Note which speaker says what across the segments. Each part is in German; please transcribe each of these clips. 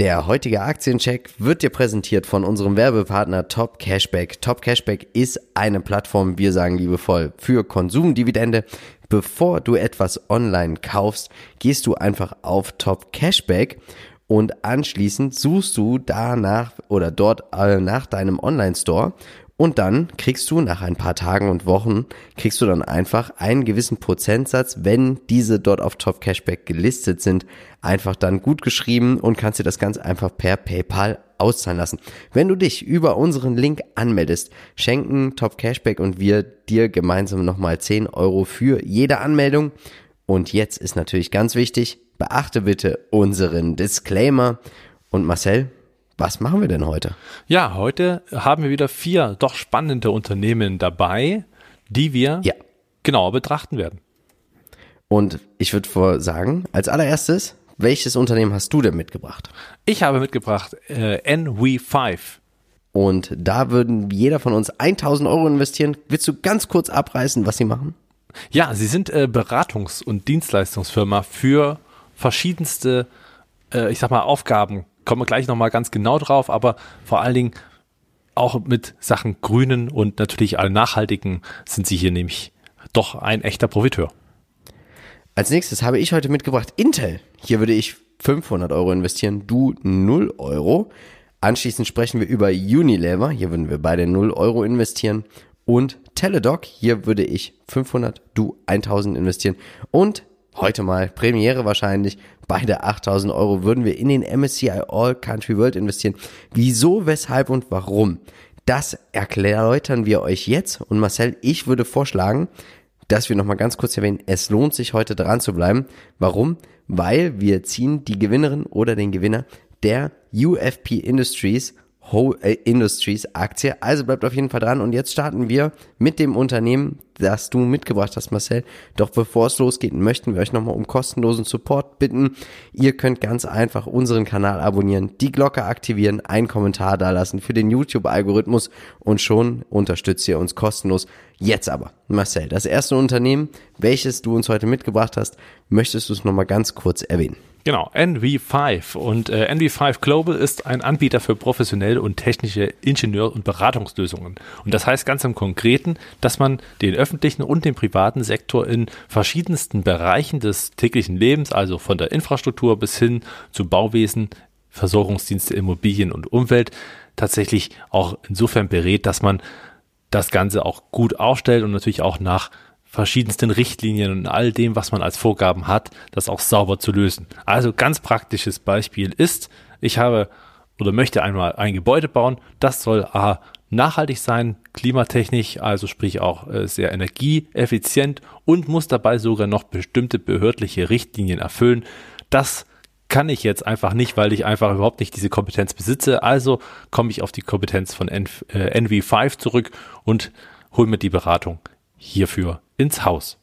Speaker 1: Der heutige Aktiencheck wird dir präsentiert von unserem Werbepartner Top Cashback. Top Cashback ist eine Plattform, wir sagen liebevoll, für Konsumdividende. Bevor du etwas online kaufst, gehst du einfach auf Top Cashback und anschließend suchst du danach oder dort äh, nach deinem Online-Store und dann kriegst du nach ein paar Tagen und Wochen, kriegst du dann einfach einen gewissen Prozentsatz, wenn diese dort auf Top Cashback gelistet sind, einfach dann gut geschrieben und kannst dir das ganz einfach per PayPal auszahlen lassen. Wenn du dich über unseren Link anmeldest, schenken Top Cashback und wir dir gemeinsam nochmal 10 Euro für jede Anmeldung. Und jetzt ist natürlich ganz wichtig, beachte bitte unseren Disclaimer. Und Marcel, was machen wir denn heute?
Speaker 2: Ja, heute haben wir wieder vier doch spannende Unternehmen dabei, die wir ja. genauer betrachten werden.
Speaker 1: Und ich würde sagen, als allererstes, welches Unternehmen hast du denn mitgebracht?
Speaker 2: Ich habe mitgebracht äh, NV5.
Speaker 1: Und da würden jeder von uns 1000 Euro investieren. Willst du ganz kurz abreißen, was sie machen?
Speaker 2: Ja, sie sind äh, Beratungs- und Dienstleistungsfirma für verschiedenste, äh, ich sag mal, Aufgaben kommen wir gleich nochmal ganz genau drauf, aber vor allen Dingen auch mit Sachen Grünen und natürlich allen Nachhaltigen sind sie hier nämlich doch ein echter Profiteur.
Speaker 1: Als nächstes habe ich heute mitgebracht Intel. Hier würde ich 500 Euro investieren, du 0 Euro. Anschließend sprechen wir über Unilever. Hier würden wir beide 0 Euro investieren. Und Teledoc. Hier würde ich 500, du 1000 investieren. Und heute mal Premiere wahrscheinlich. Beide 8000 Euro würden wir in den MSCI All Country World investieren. Wieso, weshalb und warum? Das erläutern wir euch jetzt. Und Marcel, ich würde vorschlagen, dass wir nochmal ganz kurz erwähnen, es lohnt sich heute dran zu bleiben. Warum? Weil wir ziehen die Gewinnerin oder den Gewinner der UFP Industries Whole Industries Aktie. Also bleibt auf jeden Fall dran. Und jetzt starten wir mit dem Unternehmen, das du mitgebracht hast, Marcel. Doch bevor es losgeht, möchten wir euch nochmal um kostenlosen Support bitten. Ihr könnt ganz einfach unseren Kanal abonnieren, die Glocke aktivieren, einen Kommentar dalassen für den YouTube-Algorithmus und schon unterstützt ihr uns kostenlos. Jetzt aber, Marcel, das erste Unternehmen, welches du uns heute mitgebracht hast, möchtest du es nochmal ganz kurz erwähnen?
Speaker 2: Genau, NV5. Und äh, NV5 Global ist ein Anbieter für professionelle und technische Ingenieur- und Beratungslösungen. Und das heißt ganz im Konkreten, dass man den öffentlichen und den privaten Sektor in verschiedensten Bereichen des täglichen Lebens, also von der Infrastruktur bis hin zu Bauwesen, Versorgungsdienste, Immobilien und Umwelt, tatsächlich auch insofern berät, dass man das Ganze auch gut aufstellt und natürlich auch nach verschiedensten Richtlinien und all dem, was man als Vorgaben hat, das auch sauber zu lösen. Also ganz praktisches Beispiel ist, ich habe oder möchte einmal ein Gebäude bauen, das soll A nachhaltig sein, klimatechnisch, also sprich auch äh, sehr energieeffizient und muss dabei sogar noch bestimmte behördliche Richtlinien erfüllen. Das kann ich jetzt einfach nicht, weil ich einfach überhaupt nicht diese Kompetenz besitze. Also komme ich auf die Kompetenz von NV5 äh, zurück und hole mir die Beratung hierfür ins Haus.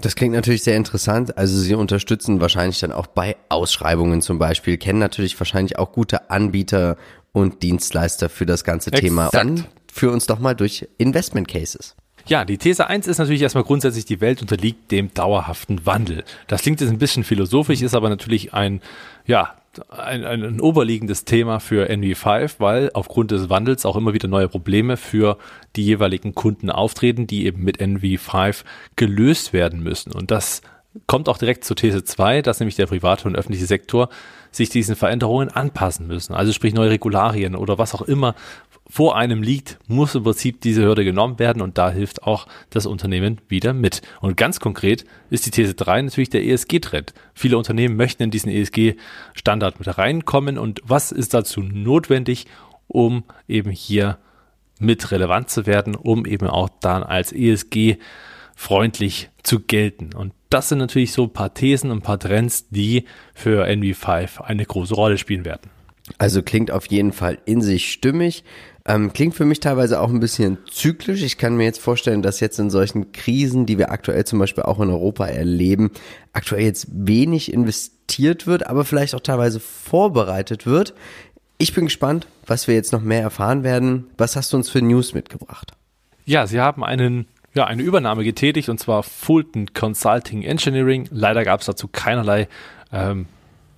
Speaker 1: Das klingt natürlich sehr interessant. Also Sie unterstützen wahrscheinlich dann auch bei Ausschreibungen zum Beispiel, kennen natürlich wahrscheinlich auch gute Anbieter und Dienstleister für das ganze Exakt. Thema. Dann führ uns doch mal durch Investment Cases.
Speaker 2: Ja, die These 1 ist natürlich erstmal grundsätzlich, die Welt unterliegt dem dauerhaften Wandel. Das klingt jetzt ein bisschen philosophisch, ist aber natürlich ein, ja, ein, ein, oberliegendes Thema für NV5, weil aufgrund des Wandels auch immer wieder neue Probleme für die jeweiligen Kunden auftreten, die eben mit NV5 gelöst werden müssen. Und das kommt auch direkt zur These 2, dass nämlich der private und öffentliche Sektor sich diesen Veränderungen anpassen müssen. Also sprich neue Regularien oder was auch immer vor einem liegt, muss im Prinzip diese Hürde genommen werden und da hilft auch das Unternehmen wieder mit. Und ganz konkret ist die These 3 natürlich der ESG-Trend. Viele Unternehmen möchten in diesen ESG-Standard mit reinkommen und was ist dazu notwendig, um eben hier mit relevant zu werden, um eben auch dann als ESG freundlich zu gelten. Und das sind natürlich so ein paar Thesen und ein paar Trends, die für NV5 eine große Rolle spielen werden.
Speaker 1: Also klingt auf jeden Fall in sich stimmig. Ähm, klingt für mich teilweise auch ein bisschen zyklisch. Ich kann mir jetzt vorstellen, dass jetzt in solchen Krisen, die wir aktuell zum Beispiel auch in Europa erleben, aktuell jetzt wenig investiert wird, aber vielleicht auch teilweise vorbereitet wird. Ich bin gespannt, was wir jetzt noch mehr erfahren werden. Was hast du uns für News mitgebracht?
Speaker 2: Ja, Sie haben einen ja, eine Übernahme getätigt und zwar Fulton Consulting Engineering. Leider gab es dazu keinerlei ähm,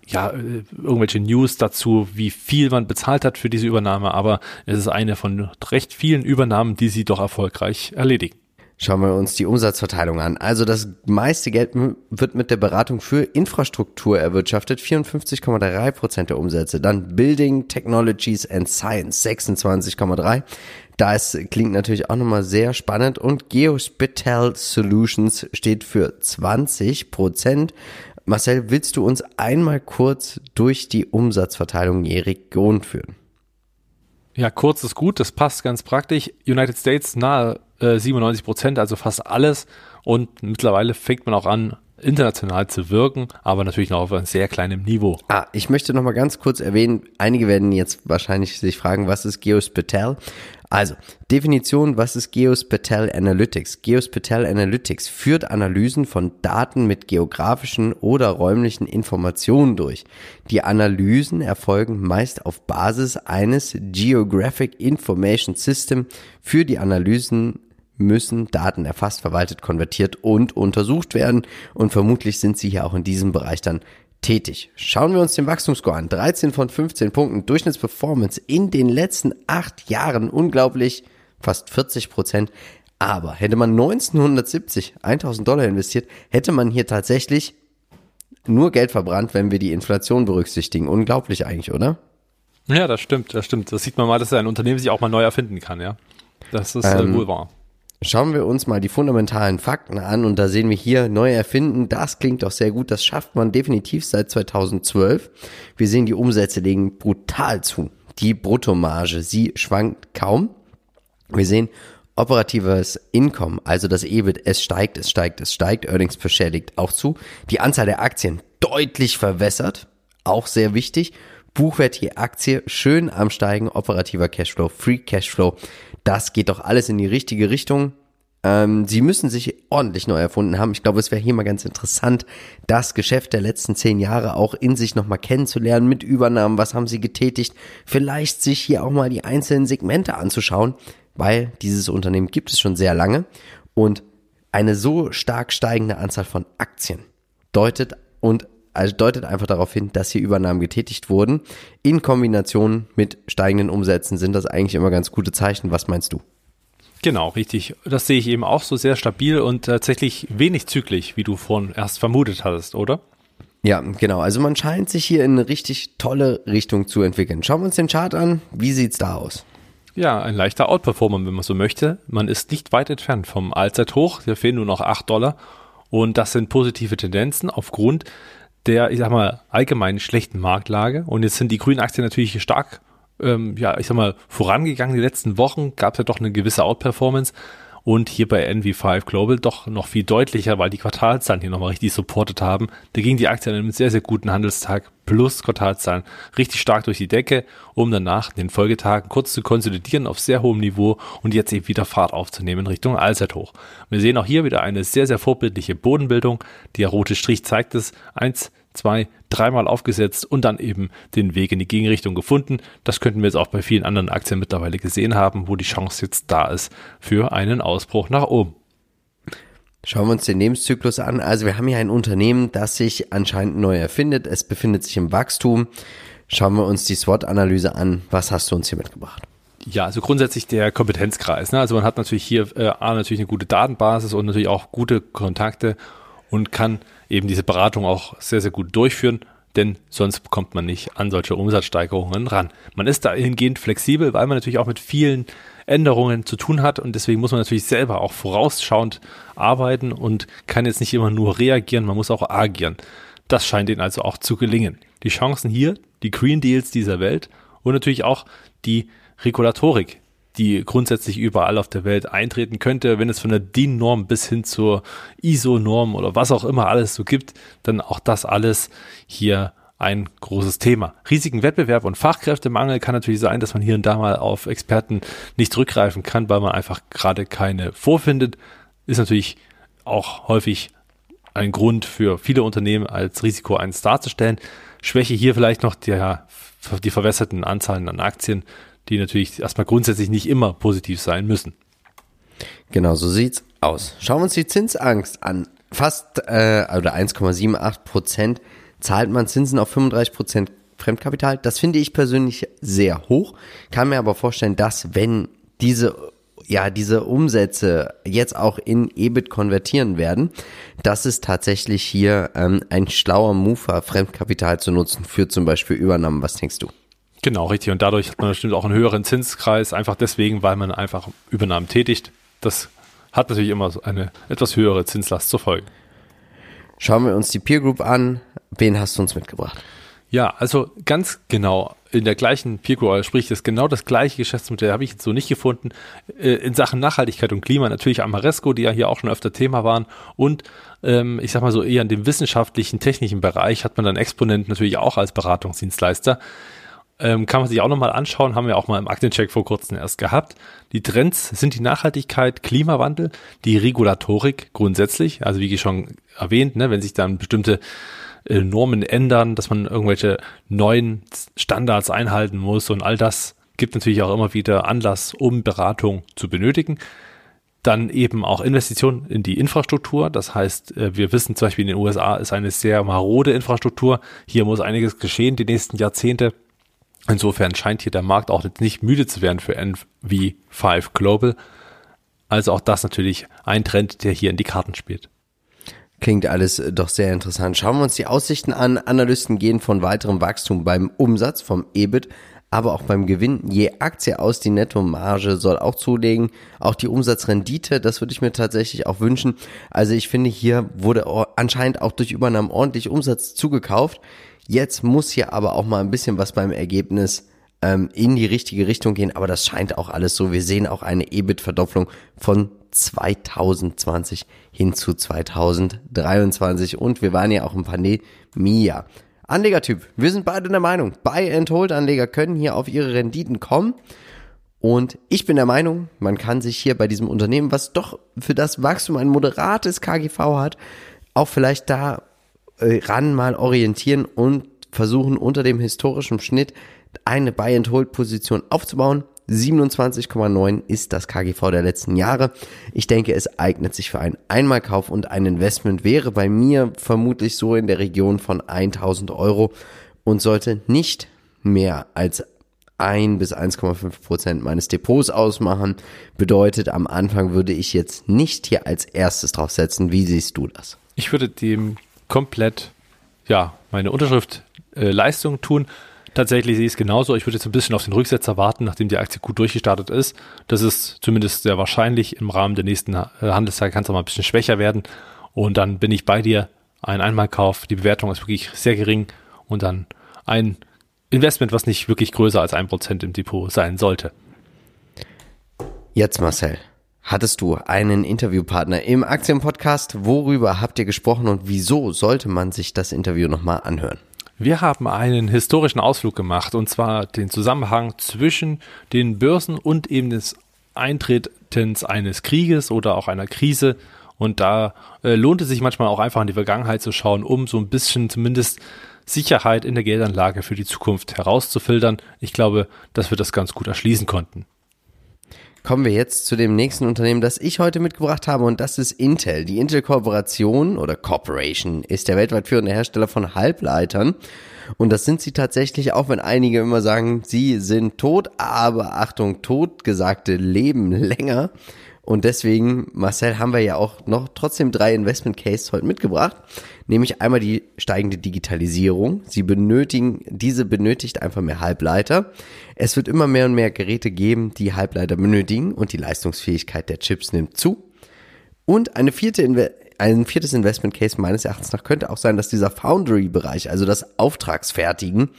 Speaker 2: ja, äh, irgendwelche News dazu, wie viel man bezahlt hat für diese Übernahme, aber es ist eine von recht vielen Übernahmen, die sie doch erfolgreich erledigen.
Speaker 1: Schauen wir uns die Umsatzverteilung an. Also das meiste Geld wird mit der Beratung für Infrastruktur erwirtschaftet, 54,3 Prozent der Umsätze. Dann Building, Technologies and Science, 26,3. Da ist, klingt natürlich auch nochmal sehr spannend. Und Geospital Solutions steht für 20 Prozent. Marcel, willst du uns einmal kurz durch die Umsatzverteilung je Region führen?
Speaker 2: Ja, kurz ist gut, das passt ganz praktisch. United States nahe äh, 97 Prozent, also fast alles. Und mittlerweile fängt man auch an, international zu wirken, aber natürlich noch auf einem sehr kleinen Niveau.
Speaker 1: Ah, ich möchte noch mal ganz kurz erwähnen, einige werden jetzt wahrscheinlich sich fragen, was ist Geospatel? Also, Definition, was ist Geospatel Analytics? Geospatel Analytics führt Analysen von Daten mit geografischen oder räumlichen Informationen durch. Die Analysen erfolgen meist auf Basis eines Geographic Information System. Für die Analysen müssen Daten erfasst, verwaltet, konvertiert und untersucht werden und vermutlich sind sie hier auch in diesem Bereich dann tätig. Schauen wir uns den Wachstumsscore an. 13 von 15 Punkten, Durchschnittsperformance in den letzten acht Jahren. Unglaublich, fast 40 Prozent. Aber hätte man 1970 1000 Dollar investiert, hätte man hier tatsächlich nur Geld verbrannt, wenn wir die Inflation berücksichtigen. Unglaublich eigentlich, oder?
Speaker 2: Ja, das stimmt, das stimmt. Das sieht man mal, dass ein Unternehmen sich auch mal neu erfinden kann, ja. Das ist äh, ähm, wohl wahr.
Speaker 1: Schauen wir uns mal die fundamentalen Fakten an und da sehen wir hier neu erfinden. Das klingt doch sehr gut. Das schafft man definitiv seit 2012. Wir sehen, die Umsätze legen brutal zu. Die Bruttomarge, sie schwankt kaum. Wir sehen operatives Income, also das EBIT, es steigt, es steigt, es steigt. Earnings per Share liegt auch zu. Die Anzahl der Aktien deutlich verwässert. Auch sehr wichtig. Buchwert Aktie schön am Steigen, operativer Cashflow, Free Cashflow das geht doch alles in die richtige Richtung. Ähm, sie müssen sich ordentlich neu erfunden haben. Ich glaube, es wäre hier mal ganz interessant, das Geschäft der letzten zehn Jahre auch in sich nochmal kennenzulernen mit Übernahmen. Was haben sie getätigt? Vielleicht sich hier auch mal die einzelnen Segmente anzuschauen, weil dieses Unternehmen gibt es schon sehr lange und eine so stark steigende Anzahl von Aktien deutet und also deutet einfach darauf hin, dass hier Übernahmen getätigt wurden. In Kombination mit steigenden Umsätzen sind das eigentlich immer ganz gute Zeichen. Was meinst du?
Speaker 2: Genau, richtig. Das sehe ich eben auch so sehr stabil und tatsächlich wenig zyklisch, wie du vorhin erst vermutet hattest, oder?
Speaker 1: Ja, genau. Also man scheint sich hier in eine richtig tolle Richtung zu entwickeln. Schauen wir uns den Chart an. Wie sieht's da aus?
Speaker 2: Ja, ein leichter Outperformer, wenn man so möchte. Man ist nicht weit entfernt vom Allzeithoch. Hier fehlen nur noch 8 Dollar. Und das sind positive Tendenzen aufgrund der, ich sag mal, allgemein schlechten Marktlage. Und jetzt sind die grünen Aktien natürlich stark, ähm, ja, ich sag mal, vorangegangen. Die letzten Wochen gab es ja doch eine gewisse Outperformance und hier bei NV5 Global doch noch viel deutlicher, weil die Quartalzahlen hier nochmal richtig supportet haben. Da ging die Aktie an einem sehr, sehr guten Handelstag plus Quartalzahlen richtig stark durch die Decke, um danach in den Folgetagen kurz zu konsolidieren auf sehr hohem Niveau und jetzt eben wieder Fahrt aufzunehmen Richtung Allzeithoch. Wir sehen auch hier wieder eine sehr, sehr vorbildliche Bodenbildung. Der rote Strich zeigt es. Eins, zwei, dreimal aufgesetzt und dann eben den Weg in die Gegenrichtung gefunden. Das könnten wir jetzt auch bei vielen anderen Aktien mittlerweile gesehen haben, wo die Chance jetzt da ist für einen Ausbruch nach oben.
Speaker 1: Schauen wir uns den Lebenszyklus an. Also wir haben hier ein Unternehmen, das sich anscheinend neu erfindet. Es befindet sich im Wachstum. Schauen wir uns die SWOT-Analyse an. Was hast du uns hier mitgebracht?
Speaker 2: Ja, also grundsätzlich der Kompetenzkreis. Ne? Also man hat natürlich hier äh, A, natürlich eine gute Datenbasis und natürlich auch gute Kontakte und kann eben diese Beratung auch sehr, sehr gut durchführen, denn sonst kommt man nicht an solche Umsatzsteigerungen ran. Man ist dahingehend flexibel, weil man natürlich auch mit vielen Änderungen zu tun hat und deswegen muss man natürlich selber auch vorausschauend arbeiten und kann jetzt nicht immer nur reagieren, man muss auch agieren. Das scheint ihnen also auch zu gelingen. Die Chancen hier, die Green Deals dieser Welt und natürlich auch die Regulatorik, die grundsätzlich überall auf der Welt eintreten könnte, wenn es von der DIN-Norm bis hin zur ISO-Norm oder was auch immer alles so gibt, dann auch das alles hier ein großes Thema. Riesigen Wettbewerb und Fachkräftemangel kann natürlich sein, dass man hier und da mal auf Experten nicht zurückgreifen kann, weil man einfach gerade keine vorfindet. Ist natürlich auch häufig ein Grund für viele Unternehmen als Risiko eins darzustellen. Schwäche hier vielleicht noch der, die verwässerten Anzahlen an Aktien die natürlich erstmal grundsätzlich nicht immer positiv sein müssen.
Speaker 1: Genau, so sieht's aus. Schauen wir uns die Zinsangst an. Fast äh, oder 1,78 Prozent zahlt man Zinsen auf 35 Prozent Fremdkapital. Das finde ich persönlich sehr hoch. Kann mir aber vorstellen, dass wenn diese ja, diese Umsätze jetzt auch in EBIT konvertieren werden, dass es tatsächlich hier ähm, ein schlauer Move war, Fremdkapital zu nutzen für zum Beispiel Übernahmen. Was denkst du?
Speaker 2: Genau, richtig. Und dadurch hat man bestimmt auch einen höheren Zinskreis, einfach deswegen, weil man einfach Übernahmen tätigt. Das hat natürlich immer so eine etwas höhere Zinslast zur Folge.
Speaker 1: Schauen wir uns die Peer Group an. Wen hast du uns mitgebracht?
Speaker 2: Ja, also ganz genau in der gleichen Peer Group, also sprich, das genau das gleiche Geschäftsmodell habe ich jetzt so nicht gefunden. Äh, in Sachen Nachhaltigkeit und Klima natürlich Amaresco, die ja hier auch schon öfter Thema waren und ähm, ich sag mal so eher in dem wissenschaftlichen, technischen Bereich hat man dann Exponent natürlich auch als Beratungsdienstleister. Ähm, kann man sich auch nochmal anschauen, haben wir auch mal im Aktencheck vor kurzem erst gehabt. Die Trends sind die Nachhaltigkeit, Klimawandel, die Regulatorik grundsätzlich, also wie schon erwähnt, ne, wenn sich dann bestimmte äh, Normen ändern, dass man irgendwelche neuen Standards einhalten muss und all das gibt natürlich auch immer wieder Anlass, um Beratung zu benötigen. Dann eben auch Investitionen in die Infrastruktur. Das heißt, äh, wir wissen zum Beispiel in den USA ist eine sehr marode Infrastruktur. Hier muss einiges geschehen die nächsten Jahrzehnte. Insofern scheint hier der Markt auch nicht müde zu werden für NV5 Global. Also auch das natürlich ein Trend, der hier in die Karten spielt.
Speaker 1: Klingt alles doch sehr interessant. Schauen wir uns die Aussichten an. Analysten gehen von weiterem Wachstum beim Umsatz, vom EBIT, aber auch beim Gewinn je Aktie aus. Die Nettomarge soll auch zulegen. Auch die Umsatzrendite, das würde ich mir tatsächlich auch wünschen. Also ich finde, hier wurde anscheinend auch durch Übernahmen ordentlich Umsatz zugekauft. Jetzt muss hier aber auch mal ein bisschen was beim Ergebnis ähm, in die richtige Richtung gehen, aber das scheint auch alles so. Wir sehen auch eine EBIT-Verdopplung von 2020 hin zu 2023 und wir waren ja auch im Pandemie-Jahr. Anlegertyp, wir sind beide der Meinung, Buy-and-Hold-Anleger können hier auf ihre Renditen kommen. Und ich bin der Meinung, man kann sich hier bei diesem Unternehmen, was doch für das Wachstum ein moderates KGV hat, auch vielleicht da ran mal orientieren und versuchen unter dem historischen Schnitt eine Buy-and-Hold-Position aufzubauen. 27,9 ist das KGV der letzten Jahre. Ich denke, es eignet sich für einen Einmalkauf und ein Investment wäre bei mir vermutlich so in der Region von 1000 Euro und sollte nicht mehr als 1 bis 1,5 Prozent meines Depots ausmachen. Bedeutet, am Anfang würde ich jetzt nicht hier als erstes draufsetzen. Wie siehst du das?
Speaker 2: Ich würde dem komplett, ja, meine Unterschrift äh, Leistung tun. Tatsächlich sehe ich es genauso. Ich würde jetzt ein bisschen auf den Rücksetzer warten, nachdem die Aktie gut durchgestartet ist. Das ist zumindest sehr wahrscheinlich. Im Rahmen der nächsten äh, Handelstage kann es auch mal ein bisschen schwächer werden. Und dann bin ich bei dir. Ein Einmalkauf. Die Bewertung ist wirklich sehr gering. Und dann ein Investment, was nicht wirklich größer als ein Prozent im Depot sein sollte.
Speaker 1: Jetzt Marcel. Hattest du einen Interviewpartner im Aktienpodcast? Worüber habt ihr gesprochen und wieso sollte man sich das Interview nochmal anhören?
Speaker 2: Wir haben einen historischen Ausflug gemacht und zwar den Zusammenhang zwischen den Börsen und eben des Eintretens eines Krieges oder auch einer Krise. Und da äh, lohnt es sich manchmal auch einfach in die Vergangenheit zu schauen, um so ein bisschen zumindest Sicherheit in der Geldanlage für die Zukunft herauszufiltern. Ich glaube, dass wir das ganz gut erschließen konnten.
Speaker 1: Kommen wir jetzt zu dem nächsten Unternehmen, das ich heute mitgebracht habe und das ist Intel. Die Intel Corporation oder Corporation ist der weltweit führende Hersteller von Halbleitern und das sind sie tatsächlich, auch wenn einige immer sagen, sie sind tot, aber Achtung, totgesagte leben länger. Und deswegen, Marcel, haben wir ja auch noch trotzdem drei Investment Cases heute mitgebracht. Nämlich einmal die steigende Digitalisierung. Sie benötigen, diese benötigt einfach mehr Halbleiter. Es wird immer mehr und mehr Geräte geben, die Halbleiter benötigen und die Leistungsfähigkeit der Chips nimmt zu. Und eine vierte ein viertes Investment Case meines Erachtens nach könnte auch sein, dass dieser Foundry-Bereich, also das Auftragsfertigen,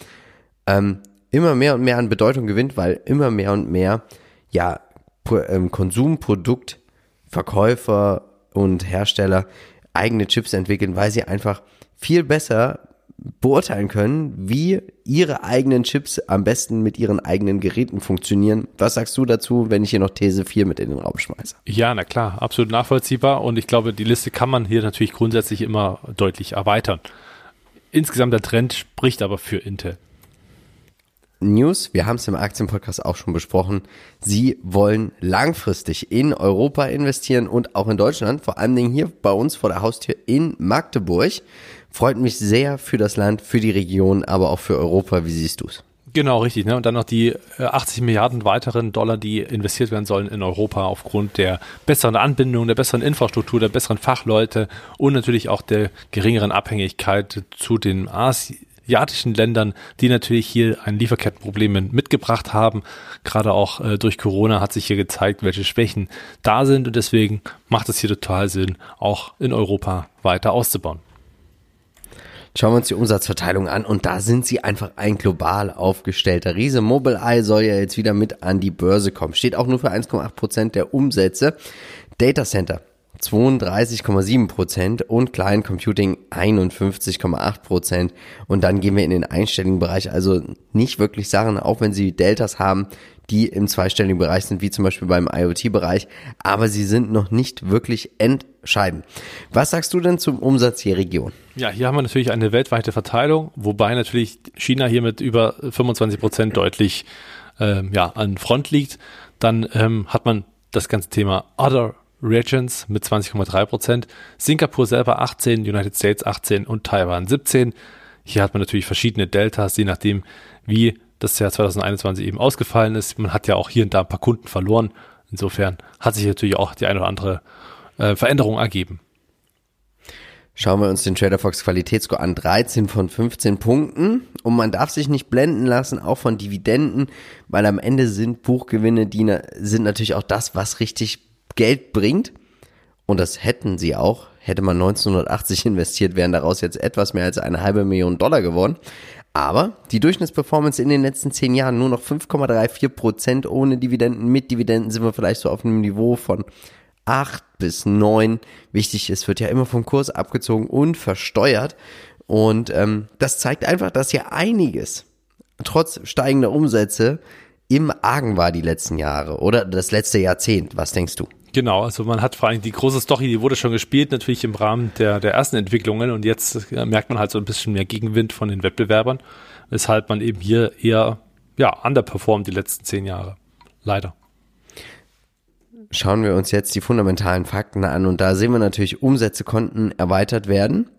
Speaker 1: ähm, immer mehr und mehr an Bedeutung gewinnt, weil immer mehr und mehr ja Konsumproduktverkäufer und Hersteller eigene Chips entwickeln, weil sie einfach viel besser beurteilen können, wie ihre eigenen Chips am besten mit ihren eigenen Geräten funktionieren. Was sagst du dazu, wenn ich hier noch These 4 mit in den Raum schmeiße?
Speaker 2: Ja, na klar, absolut nachvollziehbar und ich glaube, die Liste kann man hier natürlich grundsätzlich immer deutlich erweitern. Insgesamt der Trend spricht aber für Intel.
Speaker 1: News, wir haben es im Aktienpodcast auch schon besprochen. Sie wollen langfristig in Europa investieren und auch in Deutschland, vor allen Dingen hier bei uns vor der Haustür in Magdeburg. Freut mich sehr für das Land, für die Region, aber auch für Europa. Wie siehst du es?
Speaker 2: Genau, richtig. Ne? Und dann noch die 80 äh, Milliarden weiteren Dollar, die investiert werden sollen in Europa aufgrund der besseren Anbindung, der besseren Infrastruktur, der besseren Fachleute und natürlich auch der geringeren Abhängigkeit zu den asiatischen Ländern, die natürlich hier ein Lieferkettenproblem mitgebracht haben. Gerade auch äh, durch Corona hat sich hier gezeigt, welche Schwächen da sind und deswegen macht es hier total Sinn, auch in Europa weiter auszubauen.
Speaker 1: Schauen wir uns die Umsatzverteilung an und da sind sie einfach ein global aufgestellter Riese. Mobileye soll ja jetzt wieder mit an die Börse kommen. Steht auch nur für 1,8 Prozent der Umsätze. Data Center 32,7 Prozent und Client Computing 51,8 Prozent. Und dann gehen wir in den einstelligen Bereich. Also nicht wirklich Sachen, auch wenn sie Deltas haben, die im zweistelligen Bereich sind, wie zum Beispiel beim IoT-Bereich, aber sie sind noch nicht wirklich entscheidend. Was sagst du denn zum Umsatz je Region?
Speaker 2: Ja, hier haben wir natürlich eine weltweite Verteilung, wobei natürlich China hier mit über 25 Prozent deutlich ähm, ja, an Front liegt. Dann ähm, hat man das ganze Thema Other Regions mit 20,3 Prozent, Singapur selber 18, United States 18 und Taiwan 17. Hier hat man natürlich verschiedene Deltas, je nachdem, wie das Jahr 2021 eben ausgefallen ist. Man hat ja auch hier und da ein paar Kunden verloren. Insofern hat sich natürlich auch die eine oder andere äh, Veränderung ergeben.
Speaker 1: Schauen wir uns den TraderFox Qualitätsscore an. 13 von 15 Punkten. Und man darf sich nicht blenden lassen, auch von Dividenden, weil am Ende sind Buchgewinne, die sind natürlich auch das, was richtig Geld bringt. Und das hätten sie auch. Hätte man 1980 investiert, wären daraus jetzt etwas mehr als eine halbe Million Dollar geworden. Aber die Durchschnittsperformance in den letzten zehn Jahren nur noch 5,34 Prozent ohne Dividenden. Mit Dividenden sind wir vielleicht so auf einem Niveau von 8 bis 9. Wichtig ist, wird ja immer vom Kurs abgezogen und versteuert. Und ähm, das zeigt einfach, dass hier einiges, trotz steigender Umsätze, im Argen war die letzten Jahre oder das letzte Jahrzehnt. Was denkst du?
Speaker 2: Genau, also man hat vor allem die große Story, die wurde schon gespielt, natürlich im Rahmen der, der ersten Entwicklungen und jetzt merkt man halt so ein bisschen mehr Gegenwind von den Wettbewerbern, weshalb man eben hier eher ja, underperformt die letzten zehn Jahre. Leider.
Speaker 1: Schauen wir uns jetzt die fundamentalen Fakten an und da sehen wir natürlich, Umsätze konnten erweitert werden.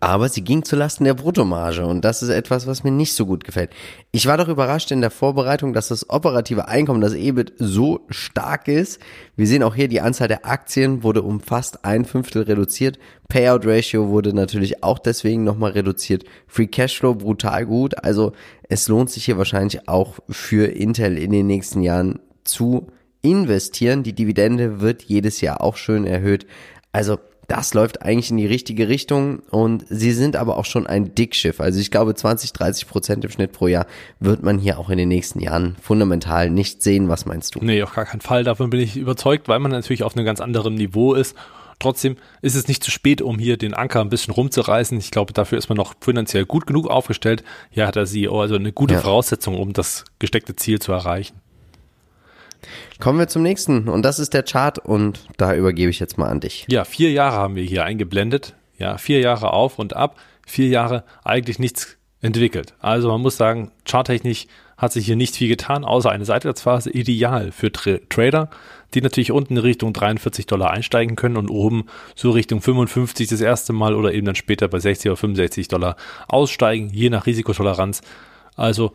Speaker 1: Aber sie ging zulasten der Bruttomarge und das ist etwas, was mir nicht so gut gefällt. Ich war doch überrascht in der Vorbereitung, dass das operative Einkommen, das EBIT, so stark ist. Wir sehen auch hier, die Anzahl der Aktien wurde um fast ein Fünftel reduziert. Payout Ratio wurde natürlich auch deswegen nochmal reduziert. Free Cashflow brutal gut. Also es lohnt sich hier wahrscheinlich auch für Intel in den nächsten Jahren zu investieren. Die Dividende wird jedes Jahr auch schön erhöht. Also das läuft eigentlich in die richtige Richtung und sie sind aber auch schon ein Dickschiff. Also ich glaube 20, 30 Prozent im Schnitt pro Jahr wird man hier auch in den nächsten Jahren fundamental nicht sehen. Was meinst du?
Speaker 2: Nee, auf gar keinen Fall. Davon bin ich überzeugt, weil man natürlich auf einem ganz anderen Niveau ist. Trotzdem ist es nicht zu spät, um hier den Anker ein bisschen rumzureißen. Ich glaube, dafür ist man noch finanziell gut genug aufgestellt. Hier hat der CEO also eine gute ja. Voraussetzung, um das gesteckte Ziel zu erreichen.
Speaker 1: Kommen wir zum nächsten und das ist der Chart und da übergebe ich jetzt mal an dich.
Speaker 2: Ja, vier Jahre haben wir hier eingeblendet. Ja, vier Jahre auf und ab, vier Jahre eigentlich nichts entwickelt. Also man muss sagen, charttechnisch hat sich hier nicht viel getan, außer eine Seitwärtsphase, ideal für Tra Trader, die natürlich unten in Richtung 43 Dollar einsteigen können und oben so Richtung 55 das erste Mal oder eben dann später bei 60 oder 65 Dollar aussteigen, je nach Risikotoleranz. Also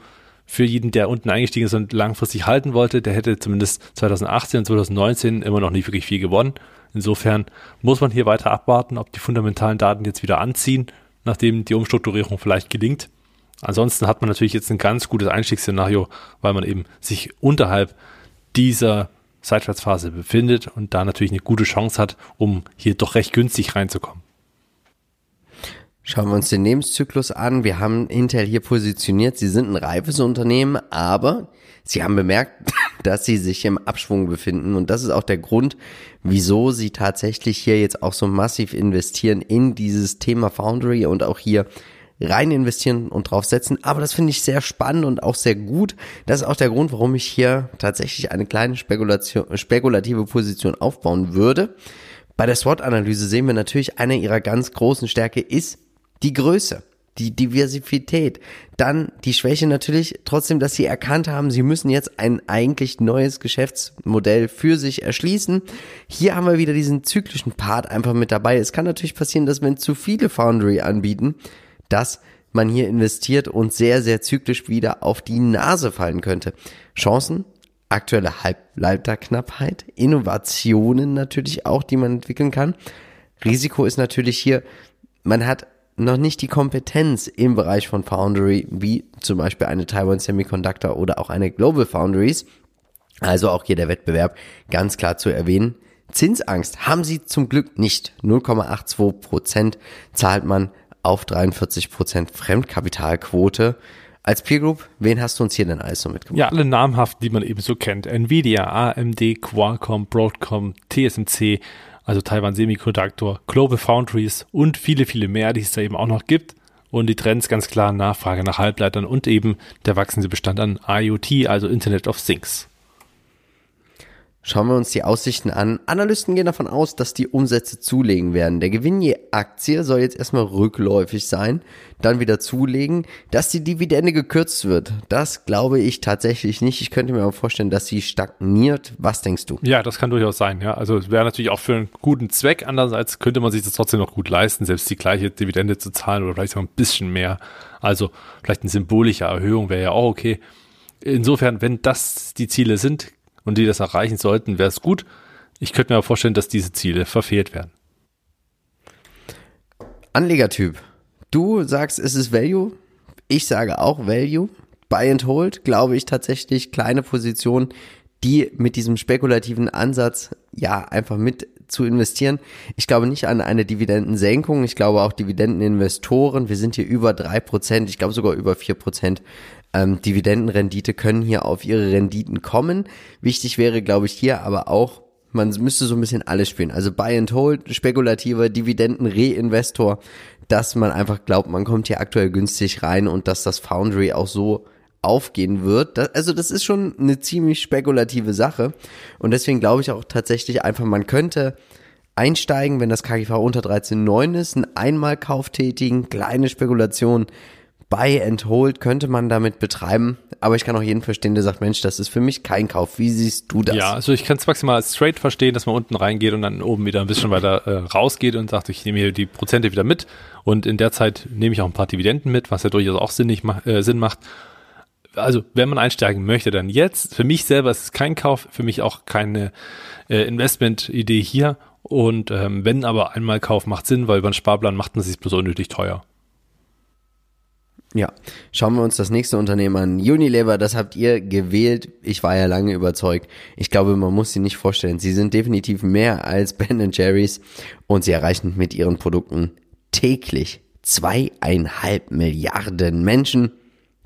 Speaker 2: für jeden, der unten eingestiegen ist und langfristig halten wollte, der hätte zumindest 2018 und 2019 immer noch nicht wirklich viel gewonnen. Insofern muss man hier weiter abwarten, ob die fundamentalen Daten jetzt wieder anziehen, nachdem die Umstrukturierung vielleicht gelingt. Ansonsten hat man natürlich jetzt ein ganz gutes Einstiegsszenario, weil man eben sich unterhalb dieser Seitwärtsphase befindet und da natürlich eine gute Chance hat, um hier doch recht günstig reinzukommen.
Speaker 1: Schauen wir uns den Lebenszyklus an. Wir haben Intel hier positioniert. Sie sind ein reifes Unternehmen, aber sie haben bemerkt, dass sie sich im Abschwung befinden. Und das ist auch der Grund, wieso sie tatsächlich hier jetzt auch so massiv investieren in dieses Thema Foundry und auch hier rein investieren und draufsetzen. Aber das finde ich sehr spannend und auch sehr gut. Das ist auch der Grund, warum ich hier tatsächlich eine kleine Spekulation, spekulative Position aufbauen würde. Bei der SWOT-Analyse sehen wir natürlich, eine ihrer ganz großen Stärke ist die Größe. die Diversität. Dann die Schwäche natürlich trotzdem, dass sie erkannt haben, sie müssen jetzt ein eigentlich neues Geschäftsmodell für sich erschließen. Hier haben wir wieder diesen zyklischen Part einfach mit dabei. Es kann natürlich passieren, dass wenn zu viele Foundry anbieten, dass man hier investiert und sehr, sehr zyklisch wieder auf die Nase fallen könnte. Chancen, aktuelle Halbleiterknappheit, Innovationen natürlich auch, die man entwickeln kann. Risiko ist natürlich hier, man hat noch nicht die Kompetenz im Bereich von Foundry, wie zum Beispiel eine Taiwan Semiconductor oder auch eine Global Foundries. Also auch hier der Wettbewerb ganz klar zu erwähnen. Zinsangst haben sie zum Glück nicht. 0,82 Prozent zahlt man auf 43 Prozent Fremdkapitalquote. Als Peer Group, wen hast du uns hier denn alles so mitgebracht?
Speaker 2: Ja, alle namhaften, die man eben so kennt. Nvidia, AMD, Qualcomm, Broadcom, TSMC, also Taiwan Semiconductor, Global Foundries und viele, viele mehr, die es da eben auch noch gibt. Und die Trends ganz klar Nachfrage nach Halbleitern und eben der wachsende Bestand an IoT, also Internet of Things.
Speaker 1: Schauen wir uns die Aussichten an. Analysten gehen davon aus, dass die Umsätze zulegen werden. Der Gewinn je Aktie soll jetzt erstmal rückläufig sein, dann wieder zulegen. Dass die Dividende gekürzt wird, das glaube ich tatsächlich nicht. Ich könnte mir aber vorstellen, dass sie stagniert. Was denkst du?
Speaker 2: Ja, das kann durchaus sein. Ja, also es wäre natürlich auch für einen guten Zweck. Andererseits könnte man sich das trotzdem noch gut leisten, selbst die gleiche Dividende zu zahlen oder vielleicht auch ein bisschen mehr. Also vielleicht eine symbolische Erhöhung wäre ja auch okay. Insofern, wenn das die Ziele sind, und die das erreichen sollten, wäre es gut. Ich könnte mir aber vorstellen, dass diese Ziele verfehlt werden.
Speaker 1: Anlegertyp. Du sagst, es ist Value. Ich sage auch Value. Buy and Hold, glaube ich tatsächlich kleine Positionen, die mit diesem spekulativen Ansatz ja einfach mit zu investieren. Ich glaube nicht an eine Dividendensenkung. Ich glaube auch Dividendeninvestoren, wir sind hier über drei Prozent, ich glaube sogar über vier Prozent ähm, Dividendenrendite können hier auf ihre Renditen kommen. Wichtig wäre, glaube ich, hier aber auch, man müsste so ein bisschen alles spielen. Also Buy and Hold, spekulativer Dividenden-Reinvestor, dass man einfach glaubt, man kommt hier aktuell günstig rein und dass das Foundry auch so aufgehen wird. Das, also das ist schon eine ziemlich spekulative Sache. Und deswegen glaube ich auch tatsächlich einfach, man könnte einsteigen, wenn das KGV unter 13,9 ist, einen Einmalkauf tätigen, kleine Spekulation Buy and könnte man damit betreiben, aber ich kann auch jeden verstehen, der sagt, Mensch, das ist für mich kein Kauf. Wie siehst du das?
Speaker 2: Ja, also ich kann es maximal als straight verstehen, dass man unten reingeht und dann oben wieder ein bisschen weiter äh, rausgeht und sagt, ich nehme hier die Prozente wieder mit und in der Zeit nehme ich auch ein paar Dividenden mit, was ja durchaus auch sinnig, äh, Sinn macht. Also, wenn man einsteigen möchte, dann jetzt. Für mich selber ist es kein Kauf, für mich auch keine äh, Investment-Idee hier. Und ähm, wenn aber einmal Kauf macht Sinn, weil über einen Sparplan macht man sich bloß unnötig teuer.
Speaker 1: Ja, schauen wir uns das nächste Unternehmen an. Unilever, das habt ihr gewählt. Ich war ja lange überzeugt. Ich glaube, man muss sie nicht vorstellen. Sie sind definitiv mehr als Ben Jerry's und sie erreichen mit ihren Produkten täglich zweieinhalb Milliarden Menschen.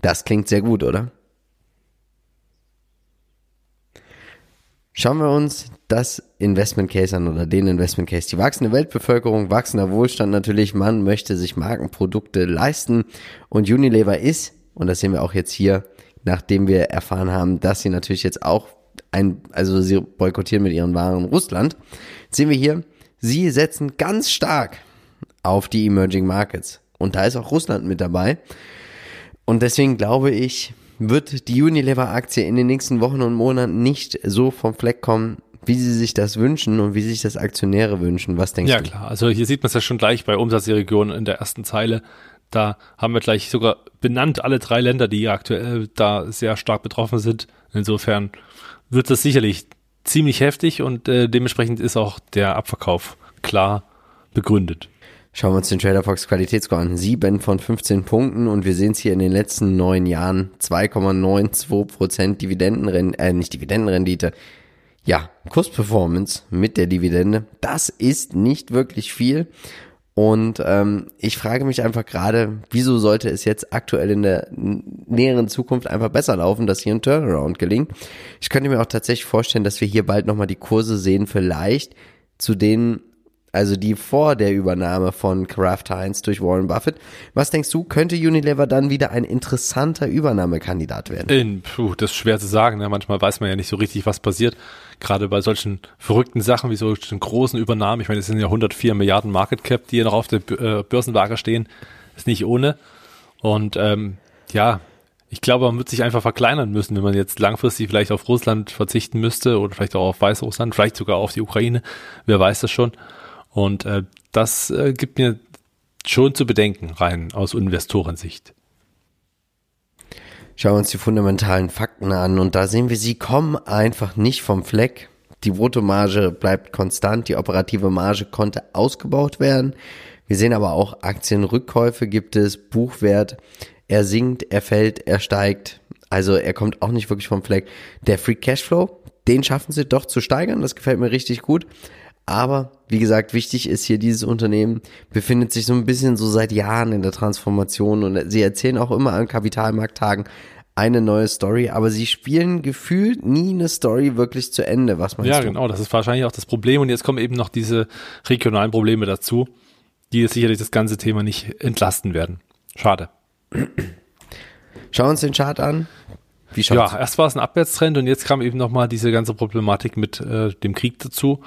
Speaker 1: Das klingt sehr gut, oder? Schauen wir uns das Investment Case an oder den Investment Case. Die wachsende Weltbevölkerung, wachsender Wohlstand natürlich. Man möchte sich Markenprodukte leisten und Unilever ist, und das sehen wir auch jetzt hier, nachdem wir erfahren haben, dass sie natürlich jetzt auch ein, also sie boykottieren mit ihren Waren Russland, sehen wir hier, sie setzen ganz stark auf die Emerging Markets. Und da ist auch Russland mit dabei. Und deswegen glaube ich, wird die Unilever-Aktie in den nächsten Wochen und Monaten nicht so vom Fleck kommen, wie sie sich das wünschen und wie sich das Aktionäre wünschen. Was denkst
Speaker 2: ja,
Speaker 1: du?
Speaker 2: Ja klar, also hier sieht man es ja schon gleich bei Umsatzregionen in der ersten Zeile. Da haben wir gleich sogar benannt alle drei Länder, die aktuell da sehr stark betroffen sind. Insofern wird das sicherlich ziemlich heftig und äh, dementsprechend ist auch der Abverkauf klar begründet.
Speaker 1: Schauen wir uns den Trader Fox Qualitätsscore an. Sieben von 15 Punkten und wir sehen es hier in den letzten neun Jahren 2,92 Prozent Dividendenrendite, äh, nicht Dividendenrendite. Ja, Kursperformance mit der Dividende. Das ist nicht wirklich viel. Und ähm, ich frage mich einfach gerade, wieso sollte es jetzt aktuell in der näheren Zukunft einfach besser laufen, dass hier ein Turnaround gelingt. Ich könnte mir auch tatsächlich vorstellen, dass wir hier bald nochmal die Kurse sehen, vielleicht zu denen also die vor der Übernahme von Kraft Heinz durch Warren Buffett. Was denkst du, könnte Unilever dann wieder ein interessanter Übernahmekandidat werden?
Speaker 2: In, puh, das ist schwer zu sagen. Ne? Manchmal weiß man ja nicht so richtig, was passiert. Gerade bei solchen verrückten Sachen wie solchen großen Übernahmen. Ich meine, es sind ja 104 Milliarden Market Cap, die hier noch auf der äh, Börsenwaage stehen. Ist nicht ohne. Und ähm, ja, ich glaube, man wird sich einfach verkleinern müssen, wenn man jetzt langfristig vielleicht auf Russland verzichten müsste oder vielleicht auch auf Weißrussland, vielleicht sogar auf die Ukraine. Wer weiß das schon. Und äh, das äh, gibt mir schon zu bedenken, rein aus Investorensicht.
Speaker 1: Schauen wir uns die fundamentalen Fakten an und da sehen wir, sie kommen einfach nicht vom Fleck. Die Bruttomarge bleibt konstant, die operative Marge konnte ausgebaut werden. Wir sehen aber auch Aktienrückkäufe gibt es, Buchwert, er sinkt, er fällt, er steigt. Also er kommt auch nicht wirklich vom Fleck. Der Free Cashflow, den schaffen sie doch zu steigern, das gefällt mir richtig gut. Aber wie gesagt, wichtig ist hier, dieses Unternehmen befindet sich so ein bisschen so seit Jahren in der Transformation und sie erzählen auch immer an Kapitalmarkttagen, eine neue Story, aber sie spielen gefühlt nie eine Story wirklich zu Ende. Was meinst
Speaker 2: ja,
Speaker 1: du?
Speaker 2: Ja, genau, das ist wahrscheinlich auch das Problem. Und jetzt kommen eben noch diese regionalen Probleme dazu, die sicherlich das ganze Thema nicht entlasten werden. Schade.
Speaker 1: Schauen wir uns den Chart an.
Speaker 2: Wie schaut's? Ja, erst war es ein Abwärtstrend und jetzt kam eben nochmal diese ganze Problematik mit äh, dem Krieg dazu.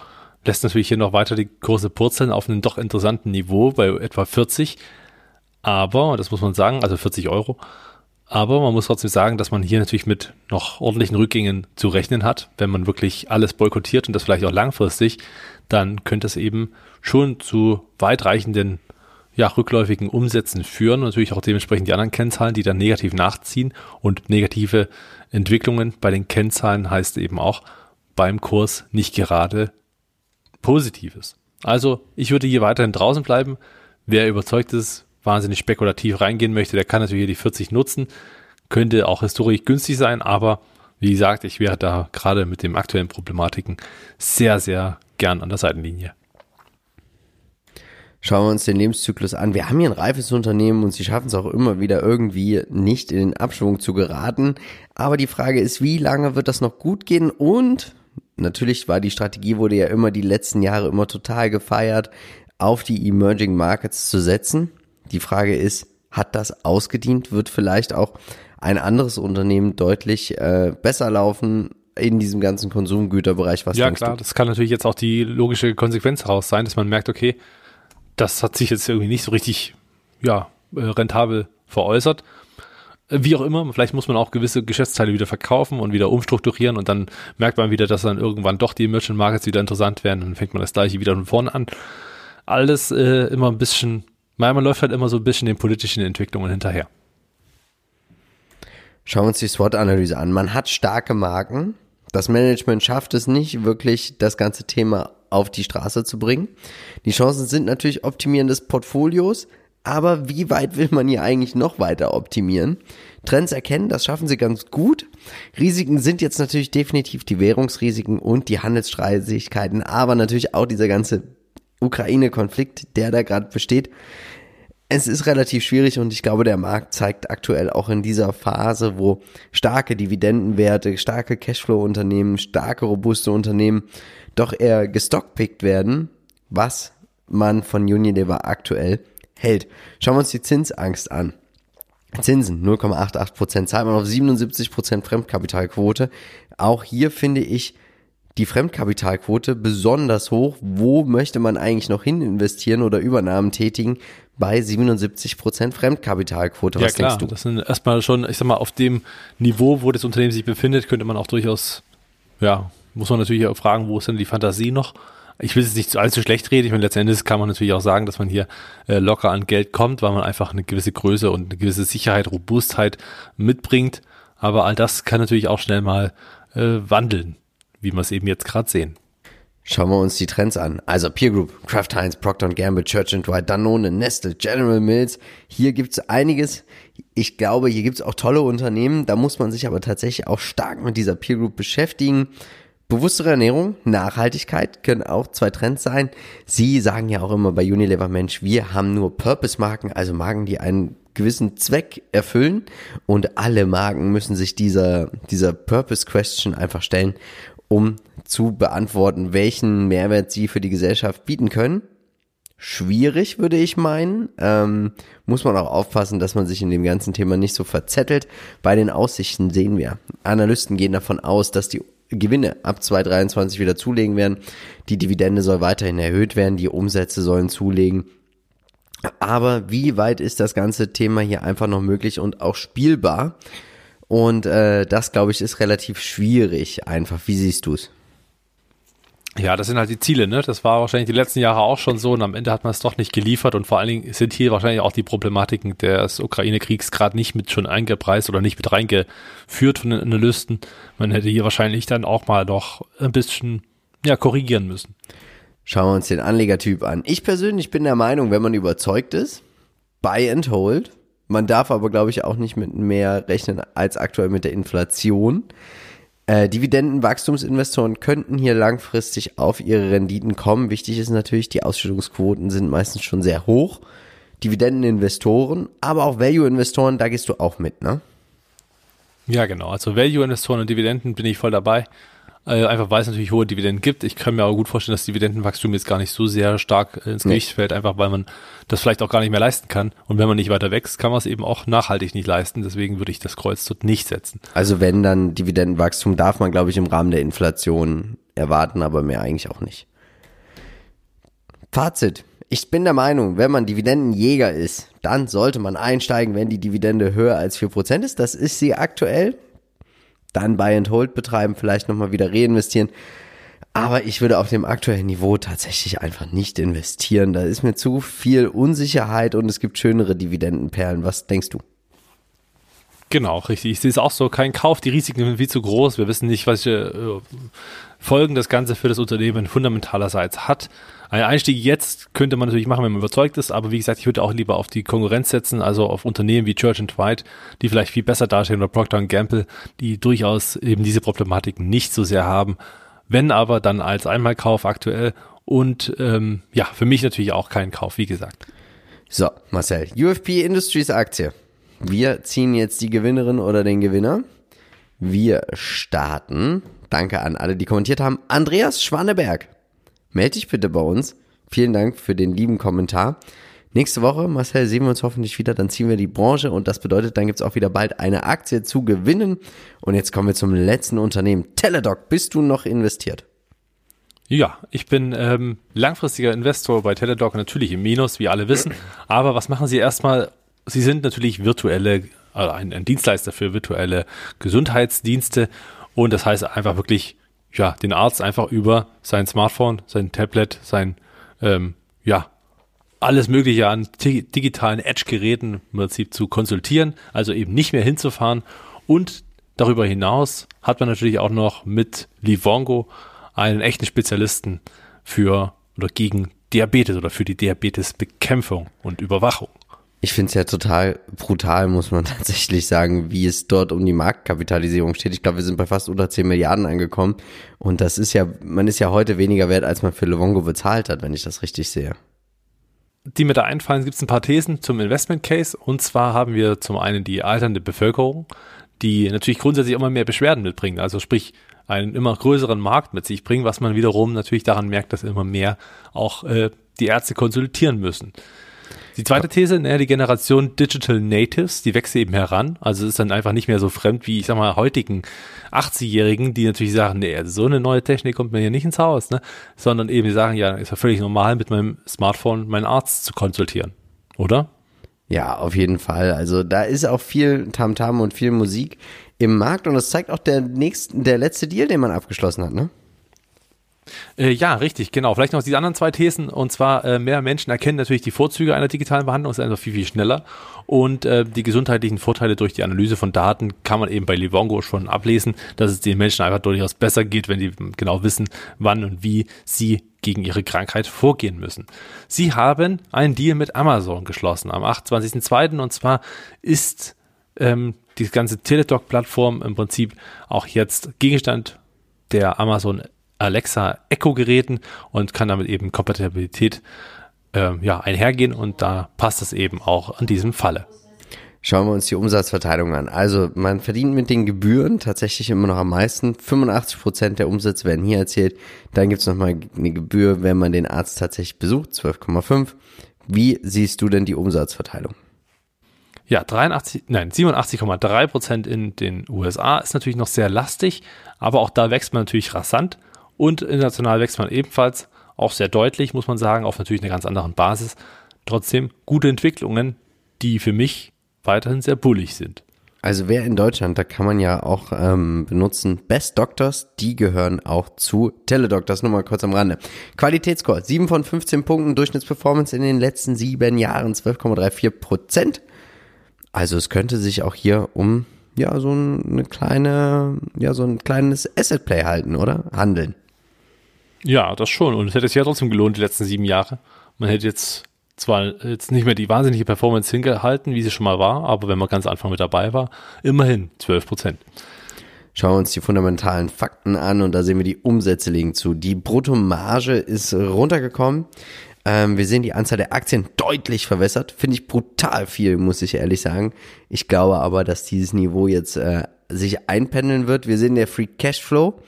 Speaker 2: Lässt natürlich hier noch weiter die Kurse purzeln auf einem doch interessanten Niveau bei etwa 40. Aber, das muss man sagen, also 40 Euro. Aber man muss trotzdem sagen, dass man hier natürlich mit noch ordentlichen Rückgängen zu rechnen hat. Wenn man wirklich alles boykottiert und das vielleicht auch langfristig, dann könnte es eben schon zu weitreichenden, ja, rückläufigen Umsätzen führen und natürlich auch dementsprechend die anderen Kennzahlen, die dann negativ nachziehen und negative Entwicklungen bei den Kennzahlen heißt eben auch beim Kurs nicht gerade Positives. Also ich würde hier weiterhin draußen bleiben. Wer überzeugt ist, wahnsinnig spekulativ reingehen möchte, der kann natürlich hier die 40 nutzen. Könnte auch historisch günstig sein, aber wie gesagt, ich wäre da gerade mit den aktuellen Problematiken sehr, sehr gern an der Seitenlinie.
Speaker 1: Schauen wir uns den Lebenszyklus an. Wir haben hier ein reifes Unternehmen und sie schaffen es auch immer wieder irgendwie nicht in den Abschwung zu geraten. Aber die Frage ist, wie lange wird das noch gut gehen? Und natürlich war die Strategie, wurde ja immer die letzten Jahre immer total gefeiert, auf die Emerging Markets zu setzen. Die Frage ist, hat das ausgedient? Wird vielleicht auch ein anderes Unternehmen deutlich äh, besser laufen in diesem ganzen Konsumgüterbereich?
Speaker 2: Was ja, klar, du? das kann natürlich jetzt auch die logische Konsequenz heraus sein, dass man merkt, okay, das hat sich jetzt irgendwie nicht so richtig ja, äh, rentabel veräußert. Wie auch immer, vielleicht muss man auch gewisse Geschäftsteile wieder verkaufen und wieder umstrukturieren und dann merkt man wieder, dass dann irgendwann doch die Merchant Markets wieder interessant werden und dann fängt man das gleiche wieder von vorne an. Alles äh, immer ein bisschen man läuft halt immer so ein bisschen den politischen Entwicklungen hinterher.
Speaker 1: Schauen wir uns die SWOT-Analyse an. Man hat starke Marken. Das Management schafft es nicht, wirklich das ganze Thema auf die Straße zu bringen. Die Chancen sind natürlich Optimieren des Portfolios, aber wie weit will man hier eigentlich noch weiter optimieren? Trends erkennen, das schaffen sie ganz gut. Risiken sind jetzt natürlich definitiv die Währungsrisiken und die Handelsstreitigkeiten, aber natürlich auch dieser ganze Ukraine-Konflikt, der da gerade besteht. Es ist relativ schwierig und ich glaube, der Markt zeigt aktuell auch in dieser Phase, wo starke Dividendenwerte, starke Cashflow-Unternehmen, starke robuste Unternehmen doch eher gestockpickt werden, was man von Unilever aktuell hält. Schauen wir uns die Zinsangst an. Zinsen 0,88 Prozent, zahlt man auf 77 Prozent Fremdkapitalquote. Auch hier finde ich die Fremdkapitalquote besonders hoch. Wo möchte man eigentlich noch hin investieren oder Übernahmen tätigen? Bei 77 Prozent Fremdkapitalquote.
Speaker 2: Was ja, klar, denkst du? Das sind erstmal schon, ich sag mal, auf dem Niveau, wo das Unternehmen sich befindet, könnte man auch durchaus, ja, muss man natürlich auch fragen, wo ist denn die Fantasie noch? Ich will es nicht allzu schlecht reden. Ich meine, letzten Endes kann man natürlich auch sagen, dass man hier äh, locker an Geld kommt, weil man einfach eine gewisse Größe und eine gewisse Sicherheit, Robustheit mitbringt. Aber all das kann natürlich auch schnell mal äh, wandeln wie wir es eben jetzt gerade sehen.
Speaker 1: Schauen wir uns die Trends an. Also Peer Group, Kraft Heinz, Procter Gamble, Church and Dwight, Danone, Nestle, General Mills. Hier gibt's einiges. Ich glaube, hier gibt's auch tolle Unternehmen. Da muss man sich aber tatsächlich auch stark mit dieser Peer Group beschäftigen. Bewusstere Ernährung, Nachhaltigkeit können auch zwei Trends sein. Sie sagen ja auch immer bei Unilever, Mensch, wir haben nur Purpose-Marken, also Marken, die einen gewissen Zweck erfüllen und alle Marken müssen sich dieser, dieser Purpose-Question einfach stellen um zu beantworten, welchen Mehrwert sie für die Gesellschaft bieten können. Schwierig, würde ich meinen. Ähm, muss man auch aufpassen, dass man sich in dem ganzen Thema nicht so verzettelt. Bei den Aussichten sehen wir, Analysten gehen davon aus, dass die Gewinne ab 2023 wieder zulegen werden. Die Dividende soll weiterhin erhöht werden, die Umsätze sollen zulegen. Aber wie weit ist das ganze Thema hier einfach noch möglich und auch spielbar? Und äh, das, glaube ich, ist relativ schwierig einfach. Wie siehst du es?
Speaker 2: Ja, das sind halt die Ziele, ne? Das war wahrscheinlich die letzten Jahre auch schon so und am Ende hat man es doch nicht geliefert und vor allen Dingen sind hier wahrscheinlich auch die Problematiken des Ukraine-Kriegs gerade nicht mit schon eingepreist oder nicht mit reingeführt von den Analysten. Man hätte hier wahrscheinlich dann auch mal noch ein bisschen, ja, korrigieren müssen.
Speaker 1: Schauen wir uns den Anlegertyp an. Ich persönlich bin der Meinung, wenn man überzeugt ist, buy and hold. Man darf aber, glaube ich, auch nicht mit mehr rechnen als aktuell mit der Inflation. Äh, Dividendenwachstumsinvestoren könnten hier langfristig auf ihre Renditen kommen. Wichtig ist natürlich, die Ausschüttungsquoten sind meistens schon sehr hoch. Dividendeninvestoren, aber auch Value-Investoren, da gehst du auch mit, ne?
Speaker 2: Ja, genau. Also Value-Investoren und Dividenden bin ich voll dabei. Äh, einfach weil es natürlich hohe Dividenden gibt. Ich kann mir aber gut vorstellen, dass Dividendenwachstum jetzt gar nicht so sehr stark ins Gewicht nee. fällt, einfach weil man das vielleicht auch gar nicht mehr leisten kann. Und wenn man nicht weiter wächst, kann man es eben auch nachhaltig nicht leisten. Deswegen würde ich das Kreuz dort nicht setzen.
Speaker 1: Also wenn dann Dividendenwachstum darf man, glaube ich, im Rahmen der Inflation erwarten, aber mehr eigentlich auch nicht. Fazit. Ich bin der Meinung, wenn man Dividendenjäger ist, dann sollte man einsteigen, wenn die Dividende höher als 4% ist. Das ist sie aktuell dann Buy and Hold betreiben, vielleicht nochmal wieder reinvestieren. Aber ich würde auf dem aktuellen Niveau tatsächlich einfach nicht investieren. Da ist mir zu viel Unsicherheit und es gibt schönere Dividendenperlen. Was denkst du?
Speaker 2: Genau, richtig. Ich sehe es auch so. Kein Kauf, die Risiken sind viel zu groß. Wir wissen nicht, welche äh, Folgen das Ganze für das Unternehmen fundamentalerseits hat. Ein Einstieg jetzt könnte man natürlich machen, wenn man überzeugt ist, aber wie gesagt, ich würde auch lieber auf die Konkurrenz setzen, also auf Unternehmen wie Church and White, die vielleicht viel besser dastehen oder Procter Gamble, die durchaus eben diese Problematiken nicht so sehr haben. Wenn aber dann als Einmalkauf aktuell und ähm, ja, für mich natürlich auch kein Kauf, wie gesagt.
Speaker 1: So, Marcel, UFP Industries Aktie. Wir ziehen jetzt die Gewinnerin oder den Gewinner. Wir starten. Danke an alle, die kommentiert haben. Andreas Schwanneberg melde dich bitte bei uns. Vielen Dank für den lieben Kommentar. Nächste Woche, Marcel, sehen wir uns hoffentlich wieder. Dann ziehen wir die Branche und das bedeutet, dann gibt's auch wieder bald eine Aktie zu gewinnen. Und jetzt kommen wir zum letzten Unternehmen. Teledoc, bist du noch investiert?
Speaker 2: Ja, ich bin ähm, langfristiger Investor bei Teledoc, natürlich im Minus, wie alle wissen. Aber was machen Sie erstmal? Sie sind natürlich virtuelle, also ein, ein Dienstleister für virtuelle Gesundheitsdienste. Und das heißt einfach wirklich ja, den Arzt einfach über sein Smartphone, sein Tablet, sein, ähm, ja, alles Mögliche an digitalen Edge-Geräten im Prinzip zu konsultieren, also eben nicht mehr hinzufahren. Und darüber hinaus hat man natürlich auch noch mit Livongo einen echten Spezialisten für oder gegen Diabetes oder für die Diabetesbekämpfung und Überwachung
Speaker 1: ich finde es ja total brutal, muss man tatsächlich sagen, wie es dort um die Marktkapitalisierung steht. Ich glaube, wir sind bei fast unter 10 Milliarden angekommen. Und das ist ja, man ist ja heute weniger wert, als man für Levongo bezahlt hat, wenn ich das richtig sehe.
Speaker 2: Die mir da einfallen, gibt es ein paar Thesen zum Investment Case. Und zwar haben wir zum einen die alternde Bevölkerung, die natürlich grundsätzlich immer mehr Beschwerden mitbringt. Also sprich, einen immer größeren Markt mit sich bringen, was man wiederum natürlich daran merkt, dass immer mehr auch äh, die Ärzte konsultieren müssen. Die zweite These, ne, die Generation Digital Natives, die wächst eben heran. Also es ist dann einfach nicht mehr so fremd wie, ich sag mal, heutigen 80-Jährigen, die natürlich sagen, nee, so eine neue Technik kommt mir hier nicht ins Haus, ne? Sondern eben die sagen, ja, ist ja völlig normal, mit meinem Smartphone meinen Arzt zu konsultieren. Oder?
Speaker 1: Ja, auf jeden Fall. Also da ist auch viel Tamtam -Tam und viel Musik im Markt und das zeigt auch der nächste, der letzte Deal, den man abgeschlossen hat, ne?
Speaker 2: Äh, ja, richtig, genau. Vielleicht noch die anderen zwei Thesen. Und zwar, äh, mehr Menschen erkennen natürlich die Vorzüge einer digitalen Behandlung, ist einfach viel, viel schneller. Und äh, die gesundheitlichen Vorteile durch die Analyse von Daten kann man eben bei Livongo schon ablesen, dass es den Menschen einfach durchaus besser geht, wenn die genau wissen, wann und wie sie gegen ihre Krankheit vorgehen müssen. Sie haben einen Deal mit Amazon geschlossen am 28.02. Und zwar ist ähm, die ganze Teledoc-Plattform im Prinzip auch jetzt Gegenstand der Amazon Alexa Echo Geräten und kann damit eben Kompatibilität äh, ja, einhergehen und da passt es eben auch an diesem Falle.
Speaker 1: Schauen wir uns die Umsatzverteilung an. Also man verdient mit den Gebühren tatsächlich immer noch am meisten. 85 Prozent der Umsätze werden hier erzählt. Dann gibt es nochmal eine Gebühr, wenn man den Arzt tatsächlich besucht, 12,5. Wie siehst du denn die Umsatzverteilung?
Speaker 2: Ja, 83, nein, 87,3 Prozent in den USA ist natürlich noch sehr lastig, aber auch da wächst man natürlich rasant. Und international wächst man ebenfalls auch sehr deutlich, muss man sagen, auf natürlich einer ganz anderen Basis. trotzdem gute Entwicklungen, die für mich weiterhin sehr bullig sind.
Speaker 1: Also wer in Deutschland, da kann man ja auch ähm, benutzen, Best Doctors, die gehören auch zu Teledoctors, nur mal kurz am Rande. Qualitätsscore, 7 von 15 Punkten, Durchschnittsperformance in den letzten sieben Jahren 12,34 Prozent. Also es könnte sich auch hier um ja so eine kleine, ja so ein kleines Asset Play halten, oder? Handeln.
Speaker 2: Ja, das schon. Und es hätte sich ja trotzdem gelohnt, die letzten sieben Jahre. Man hätte jetzt zwar jetzt nicht mehr die wahnsinnige Performance hingehalten, wie sie schon mal war, aber wenn man ganz Anfang mit dabei war, immerhin 12 Prozent.
Speaker 1: Schauen wir uns die fundamentalen Fakten an und da sehen wir, die Umsätze liegen zu. Die Bruttomarge ist runtergekommen. Ähm, wir sehen die Anzahl der Aktien deutlich verwässert. Finde ich brutal viel, muss ich ehrlich sagen. Ich glaube aber, dass dieses Niveau jetzt äh, sich einpendeln wird. Wir sehen der Free Cashflow.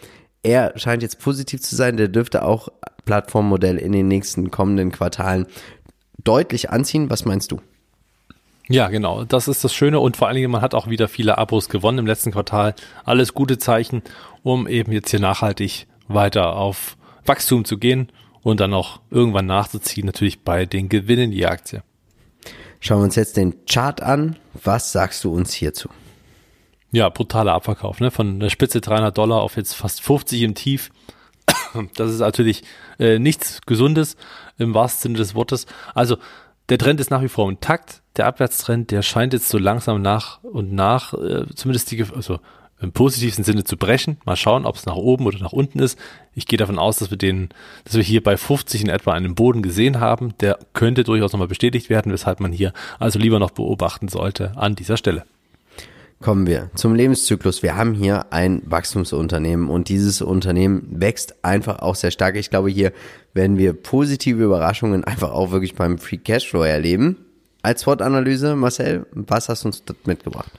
Speaker 1: Er scheint jetzt positiv zu sein. Der dürfte auch Plattformmodell in den nächsten kommenden Quartalen deutlich anziehen. Was meinst du?
Speaker 2: Ja, genau. Das ist das Schöne und vor allen Dingen, man hat auch wieder viele Abos gewonnen im letzten Quartal. Alles gute Zeichen, um eben jetzt hier nachhaltig weiter auf Wachstum zu gehen und dann auch irgendwann nachzuziehen, natürlich bei den Gewinnen die Aktie.
Speaker 1: Schauen wir uns jetzt den Chart an. Was sagst du uns hierzu?
Speaker 2: Ja, brutaler Abverkauf, ne? Von der Spitze 300 Dollar auf jetzt fast 50 im Tief. Das ist natürlich äh, nichts Gesundes im wahrsten Sinne des Wortes. Also der Trend ist nach wie vor intakt. Der Abwärtstrend, der scheint jetzt so langsam nach und nach, äh, zumindest die, also im positivsten Sinne zu brechen. Mal schauen, ob es nach oben oder nach unten ist. Ich gehe davon aus, dass wir den, dass wir hier bei 50 in etwa einen Boden gesehen haben. Der könnte durchaus nochmal bestätigt werden, weshalb man hier also lieber noch beobachten sollte an dieser Stelle.
Speaker 1: Kommen wir zum Lebenszyklus. Wir haben hier ein Wachstumsunternehmen und dieses Unternehmen wächst einfach auch sehr stark. Ich glaube, hier werden wir positive Überraschungen einfach auch wirklich beim Free Cashflow erleben. Als SWOT-Analyse, Marcel, was hast du uns dort mitgebracht?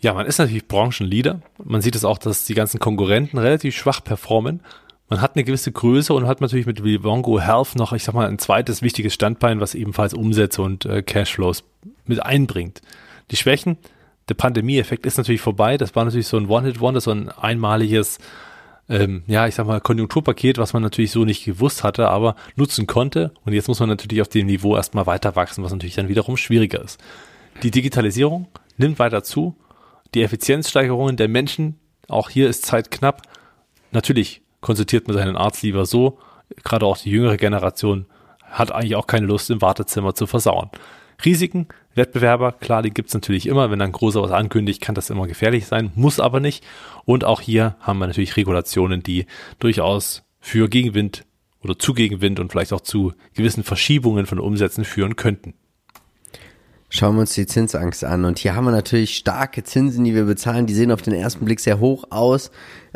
Speaker 2: Ja, man ist natürlich Branchenleader. Man sieht es auch, dass die ganzen Konkurrenten relativ schwach performen. Man hat eine gewisse Größe und hat natürlich mit Livongo Health noch, ich sag mal, ein zweites wichtiges Standbein, was ebenfalls Umsätze und äh, Cashflows mit einbringt. Die Schwächen, der Pandemie-Effekt ist natürlich vorbei. Das war natürlich so ein One-Hit-Wonder, so ein einmaliges, ähm, ja, ich sag mal, Konjunkturpaket, was man natürlich so nicht gewusst hatte, aber nutzen konnte. Und jetzt muss man natürlich auf dem Niveau erstmal weiter wachsen, was natürlich dann wiederum schwieriger ist. Die Digitalisierung nimmt weiter zu. Die Effizienzsteigerungen der Menschen, auch hier ist Zeit knapp. Natürlich konsultiert man seinen Arzt lieber so. Gerade auch die jüngere Generation hat eigentlich auch keine Lust, im Wartezimmer zu versauern. Risiken, Wettbewerber, klar, die gibt's natürlich immer. Wenn ein großer was ankündigt, kann das immer gefährlich sein, muss aber nicht. Und auch hier haben wir natürlich Regulationen, die durchaus für Gegenwind oder zu Gegenwind und vielleicht auch zu gewissen Verschiebungen von Umsätzen führen könnten.
Speaker 1: Schauen wir uns die Zinsangst an. Und hier haben wir natürlich starke Zinsen, die wir bezahlen. Die sehen auf den ersten Blick sehr hoch aus,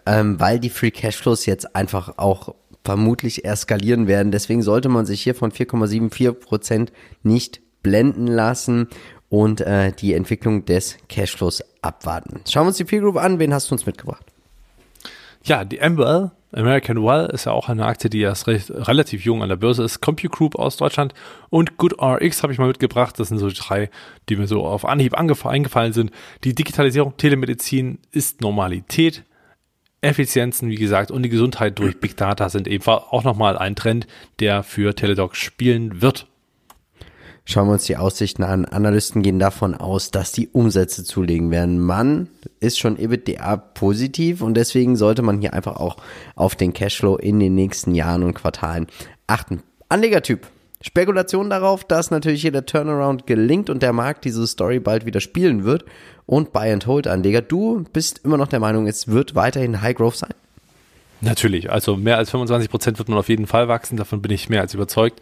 Speaker 1: ähm, weil die Free Cashflows jetzt einfach auch vermutlich eskalieren werden. Deswegen sollte man sich hier von 4,74 Prozent nicht blenden lassen und äh, die Entwicklung des Cashflows abwarten. Schauen wir uns die Peer Group an. Wen hast du uns mitgebracht?
Speaker 2: Ja, die MWL, American Well, ist ja auch eine Aktie, die erst recht, relativ jung an der Börse ist. Compute Group aus Deutschland und GoodRx habe ich mal mitgebracht. Das sind so die drei, die mir so auf Anhieb eingefallen sind. Die Digitalisierung, Telemedizin ist Normalität. Effizienzen, wie gesagt, und die Gesundheit durch Big Data sind eben auch nochmal ein Trend, der für Teledoc spielen wird.
Speaker 1: Schauen wir uns die Aussichten an. Analysten gehen davon aus, dass die Umsätze zulegen werden. Man ist schon EBITDA positiv und deswegen sollte man hier einfach auch auf den Cashflow in den nächsten Jahren und Quartalen achten. Anlegertyp. Spekulation darauf, dass natürlich hier der Turnaround gelingt und der Markt diese Story bald wieder spielen wird. Und Buy and Hold Anleger, du bist immer noch der Meinung, es wird weiterhin High Growth sein?
Speaker 2: Natürlich, also mehr als 25 Prozent wird man auf jeden Fall wachsen, davon bin ich mehr als überzeugt.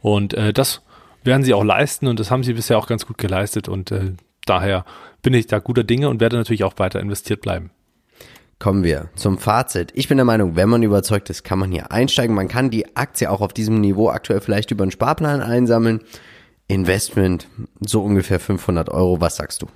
Speaker 2: Und äh, das werden sie auch leisten und das haben sie bisher auch ganz gut geleistet und äh, daher bin ich da guter Dinge und werde natürlich auch weiter investiert bleiben.
Speaker 1: Kommen wir zum Fazit. Ich bin der Meinung, wenn man überzeugt ist, kann man hier einsteigen. Man kann die Aktie auch auf diesem Niveau aktuell vielleicht über einen Sparplan einsammeln. Investment so ungefähr 500 Euro. Was sagst du?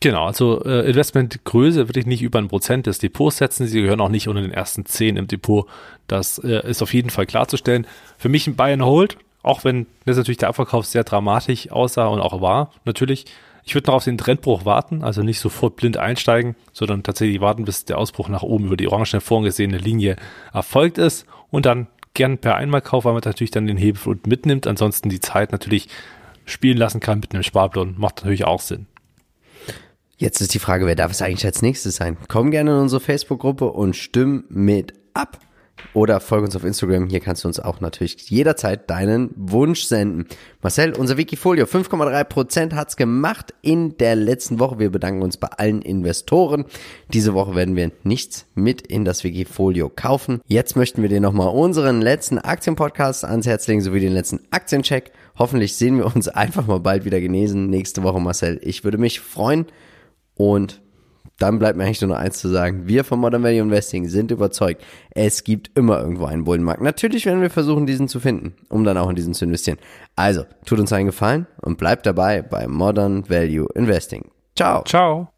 Speaker 2: Genau, also äh, Investmentgröße würde ich nicht über ein Prozent des Depots setzen. Sie gehören auch nicht unter den ersten zehn im Depot. Das äh, ist auf jeden Fall klarzustellen. Für mich ein Buy and Hold auch wenn das natürlich der Abverkauf sehr dramatisch aussah und auch war, natürlich. Ich würde noch auf den Trendbruch warten, also nicht sofort blind einsteigen, sondern tatsächlich warten, bis der Ausbruch nach oben über die orange vorgesehene Linie erfolgt ist und dann gern per Einmalkauf, weil man natürlich dann den Hebel unten mitnimmt. Ansonsten die Zeit natürlich spielen lassen kann mit einem Sparplan. Macht natürlich auch Sinn.
Speaker 1: Jetzt ist die Frage, wer darf es eigentlich als nächstes sein? Komm gerne in unsere Facebook-Gruppe und stimm mit ab. Oder folge uns auf Instagram. Hier kannst du uns auch natürlich jederzeit deinen Wunsch senden. Marcel, unser Wikifolio 5,3% hat's gemacht in der letzten Woche. Wir bedanken uns bei allen Investoren. Diese Woche werden wir nichts mit in das Wikifolio kaufen. Jetzt möchten wir dir nochmal unseren letzten Aktienpodcast ans Herz legen, sowie den letzten Aktiencheck. Hoffentlich sehen wir uns einfach mal bald wieder genesen. Nächste Woche, Marcel. Ich würde mich freuen. Und dann bleibt mir eigentlich nur noch eins zu sagen. Wir von Modern Value Investing sind überzeugt, es gibt immer irgendwo einen Bullenmarkt. Natürlich werden wir versuchen, diesen zu finden, um dann auch in diesen zu investieren. Also, tut uns einen Gefallen und bleibt dabei bei Modern Value Investing. Ciao.
Speaker 2: Ciao.